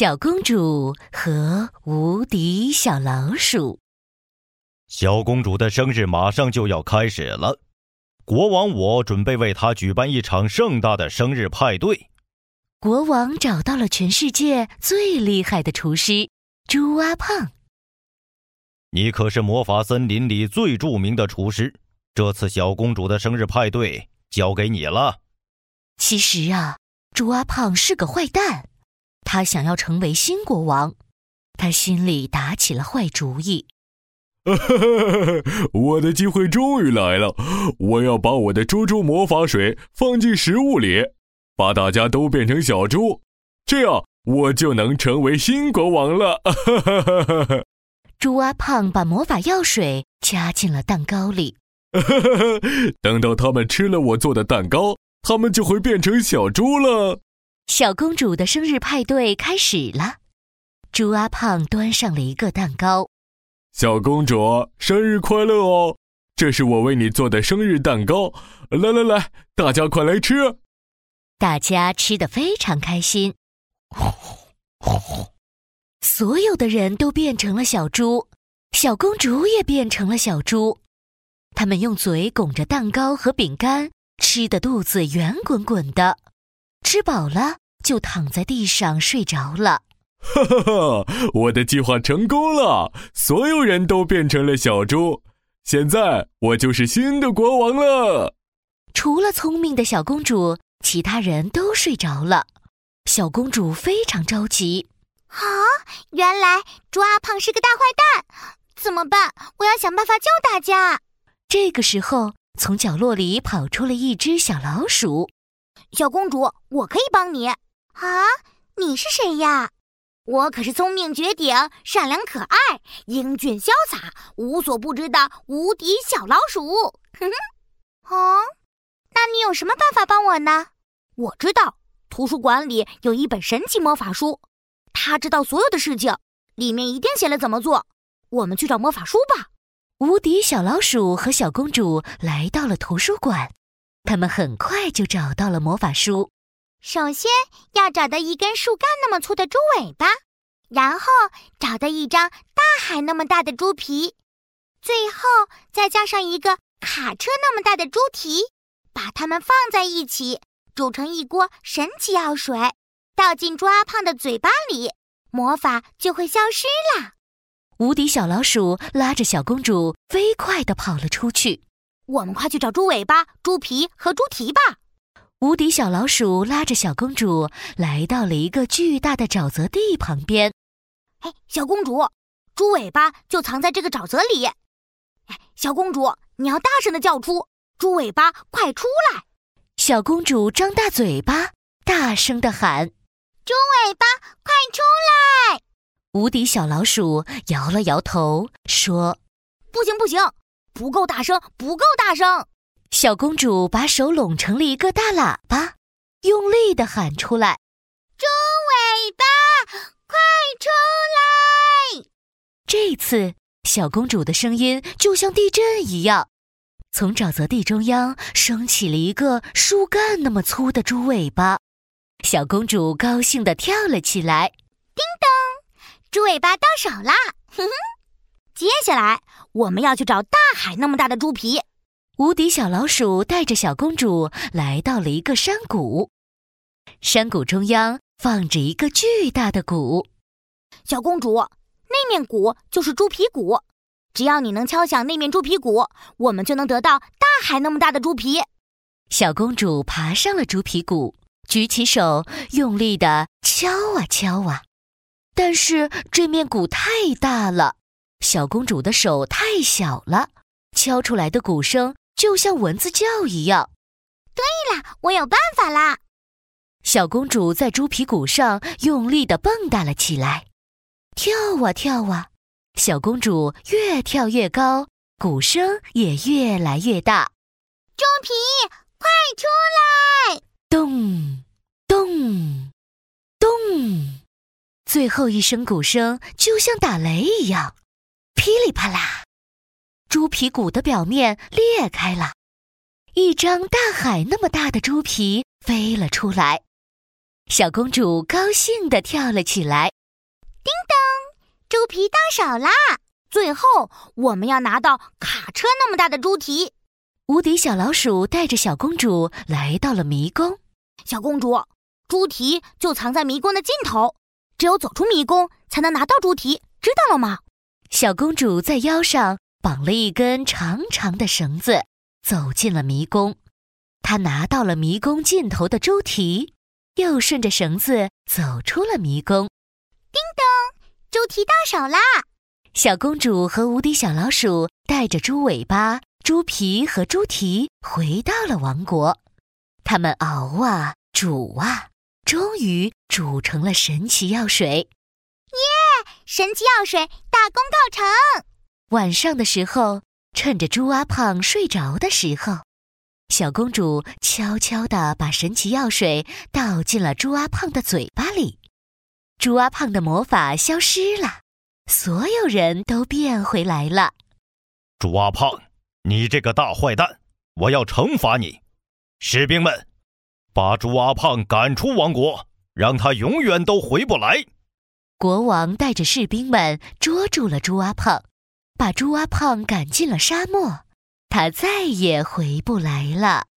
小公主和无敌小老鼠。小公主的生日马上就要开始了，国王我准备为她举办一场盛大的生日派对。国王找到了全世界最厉害的厨师猪阿胖。你可是魔法森林里最著名的厨师，这次小公主的生日派对交给你了。其实啊，猪阿胖是个坏蛋，他想要成为新国王，他心里打起了坏主意。我的机会终于来了！我要把我的猪猪魔法水放进食物里，把大家都变成小猪，这样我就能成为新国王了。猪阿胖把魔法药水加进了蛋糕里。等到他们吃了我做的蛋糕，他们就会变成小猪了。小公主的生日派对开始了。猪阿胖端上了一个蛋糕。小公主，生日快乐哦！这是我为你做的生日蛋糕，来来来，大家快来吃！大家吃的非常开心，所有的人都变成了小猪，小公主也变成了小猪。他们用嘴拱着蛋糕和饼干，吃的肚子圆滚滚的，吃饱了就躺在地上睡着了。哈哈哈！我的计划成功了，所有人都变成了小猪。现在我就是新的国王了。除了聪明的小公主，其他人都睡着了。小公主非常着急。啊！原来猪阿胖是个大坏蛋，怎么办？我要想办法救大家。这个时候，从角落里跑出了一只小老鼠。小公主，我可以帮你。啊！你是谁呀？我可是聪明绝顶、善良可爱、英俊潇洒、无所不知的无敌小老鼠。哼哼，哦，那你有什么办法帮我呢？我知道，图书馆里有一本神奇魔法书，它知道所有的事情，里面一定写了怎么做。我们去找魔法书吧。无敌小老鼠和小公主来到了图书馆，他们很快就找到了魔法书。首先要找到一根树干那么粗的猪尾巴，然后找到一张大海那么大的猪皮，最后再加上一个卡车那么大的猪蹄，把它们放在一起，煮成一锅神奇药水，倒进猪阿胖的嘴巴里，魔法就会消失了。无敌小老鼠拉着小公主飞快地跑了出去。我们快去找猪尾巴、猪皮和猪蹄吧。无敌小老鼠拉着小公主来到了一个巨大的沼泽地旁边。哎，小公主，猪尾巴就藏在这个沼泽里。哎，小公主，你要大声的叫出“猪尾巴，快出来！”小公主张大嘴巴，大声的喊：“猪尾巴，快出来！”无敌小老鼠摇了摇头，说：“不行，不行，不够大声，不够大声。”小公主把手拢成了一个大喇叭，用力的喊出来：“猪尾巴，快出来！”这次，小公主的声音就像地震一样，从沼泽地中央升起了一个树干那么粗的猪尾巴。小公主高兴地跳了起来：“叮咚，猪尾巴到手啦！” 哼哼，接下来我们要去找大海那么大的猪皮。无敌小老鼠带着小公主来到了一个山谷，山谷中央放着一个巨大的鼓。小公主，那面鼓就是猪皮鼓，只要你能敲响那面猪皮鼓，我们就能得到大海那么大的猪皮。小公主爬上了猪皮鼓，举起手，用力的敲啊敲啊，但是这面鼓太大了，小公主的手太小了，敲出来的鼓声。就像蚊子叫一样。对了，我有办法啦！小公主在猪皮鼓上用力的蹦跶了起来，跳啊跳啊，小公主越跳越高，鼓声也越来越大。猪皮，快出来！咚咚咚，最后一声鼓声就像打雷一样，噼里啪啦。猪皮骨的表面裂开了，一张大海那么大的猪皮飞了出来。小公主高兴地跳了起来。叮当，猪皮到手啦！最后，我们要拿到卡车那么大的猪蹄。无敌小老鼠带着小公主来到了迷宫。小公主，猪蹄就藏在迷宫的尽头，只有走出迷宫才能拿到猪蹄，知道了吗？小公主在腰上绑了一根长长的绳子，走进了迷宫。她拿到了迷宫尽头的猪蹄，又顺着绳子走出了迷宫。叮咚，猪蹄到手啦！小公主和无敌小老鼠带着猪尾巴。猪皮和猪蹄回到了王国，他们熬啊煮啊，终于煮成了神奇药水。耶！神奇药水大功告成。晚上的时候，趁着猪阿胖睡着的时候，小公主悄悄地把神奇药水倒进了猪阿胖的嘴巴里。猪阿胖的魔法消失了，所有人都变回来了。猪阿胖。你这个大坏蛋！我要惩罚你！士兵们，把猪阿胖赶出王国，让他永远都回不来。国王带着士兵们捉住了猪阿胖，把猪阿胖赶进了沙漠，他再也回不来了。